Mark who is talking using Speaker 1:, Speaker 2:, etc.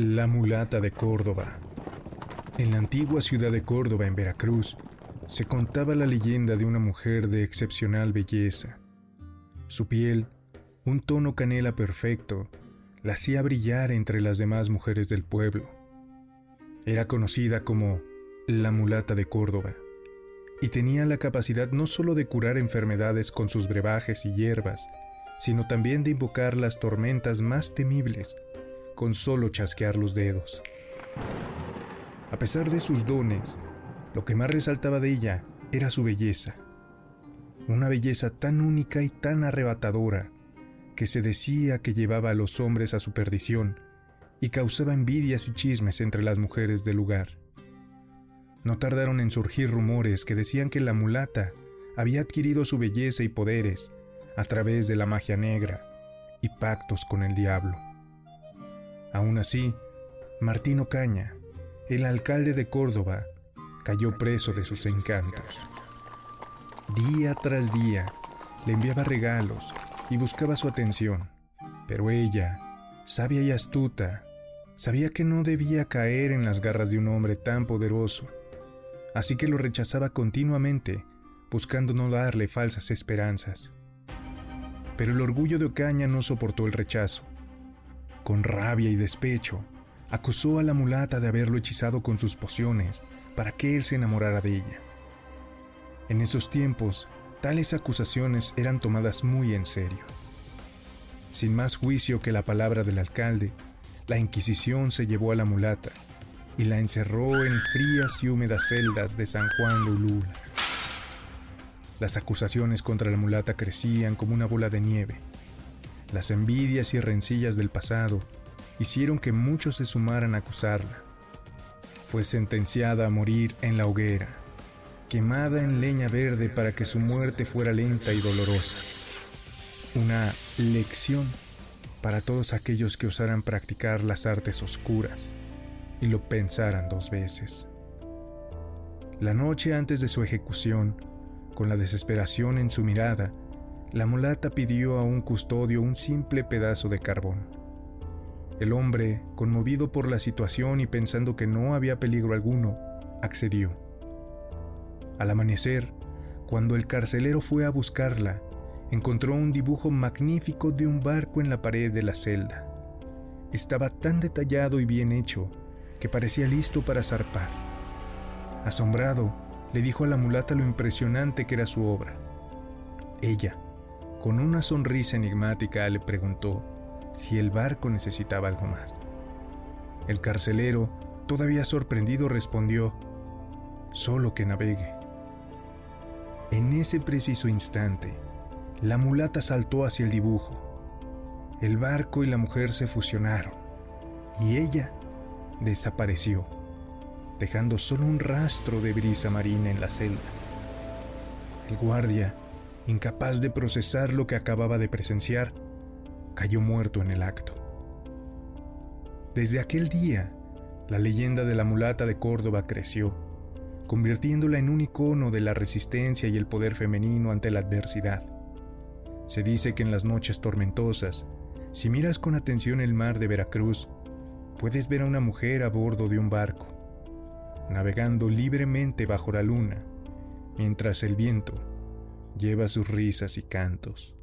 Speaker 1: La mulata de Córdoba. En la antigua ciudad de Córdoba, en Veracruz, se contaba la leyenda de una mujer de excepcional belleza. Su piel, un tono canela perfecto, la hacía brillar entre las demás mujeres del pueblo. Era conocida como la mulata de Córdoba y tenía la capacidad no solo de curar enfermedades con sus brebajes y hierbas, sino también de invocar las tormentas más temibles con solo chasquear los dedos. A pesar de sus dones, lo que más resaltaba de ella era su belleza. Una belleza tan única y tan arrebatadora que se decía que llevaba a los hombres a su perdición y causaba envidias y chismes entre las mujeres del lugar. No tardaron en surgir rumores que decían que la mulata había adquirido su belleza y poderes a través de la magia negra y pactos con el diablo. Aún así, Martino Caña, el alcalde de Córdoba, cayó preso de sus encantos. Día tras día le enviaba regalos y buscaba su atención, pero ella, sabia y astuta, sabía que no debía caer en las garras de un hombre tan poderoso, así que lo rechazaba continuamente, buscando no darle falsas esperanzas. Pero el orgullo de Ocaña no soportó el rechazo con rabia y despecho, acusó a la mulata de haberlo hechizado con sus pociones para que él se enamorara de ella. En esos tiempos, tales acusaciones eran tomadas muy en serio. Sin más juicio que la palabra del alcalde, la Inquisición se llevó a la mulata y la encerró en frías y húmedas celdas de San Juan de. Las acusaciones contra la mulata crecían como una bola de nieve las envidias y rencillas del pasado hicieron que muchos se sumaran a acusarla. Fue sentenciada a morir en la hoguera, quemada en leña verde para que su muerte fuera lenta y dolorosa. Una lección para todos aquellos que osaran practicar las artes oscuras y lo pensaran dos veces. La noche antes de su ejecución, con la desesperación en su mirada, la mulata pidió a un custodio un simple pedazo de carbón. El hombre, conmovido por la situación y pensando que no había peligro alguno, accedió. Al amanecer, cuando el carcelero fue a buscarla, encontró un dibujo magnífico de un barco en la pared de la celda. Estaba tan detallado y bien hecho que parecía listo para zarpar. Asombrado, le dijo a la mulata lo impresionante que era su obra. Ella, con una sonrisa enigmática le preguntó si el barco necesitaba algo más. El carcelero, todavía sorprendido, respondió, solo que navegue. En ese preciso instante, la mulata saltó hacia el dibujo. El barco y la mujer se fusionaron y ella desapareció, dejando solo un rastro de brisa marina en la celda. El guardia incapaz de procesar lo que acababa de presenciar, cayó muerto en el acto. Desde aquel día, la leyenda de la mulata de Córdoba creció, convirtiéndola en un icono de la resistencia y el poder femenino ante la adversidad. Se dice que en las noches tormentosas, si miras con atención el mar de Veracruz, puedes ver a una mujer a bordo de un barco, navegando libremente bajo la luna, mientras el viento lleva sus risas y cantos.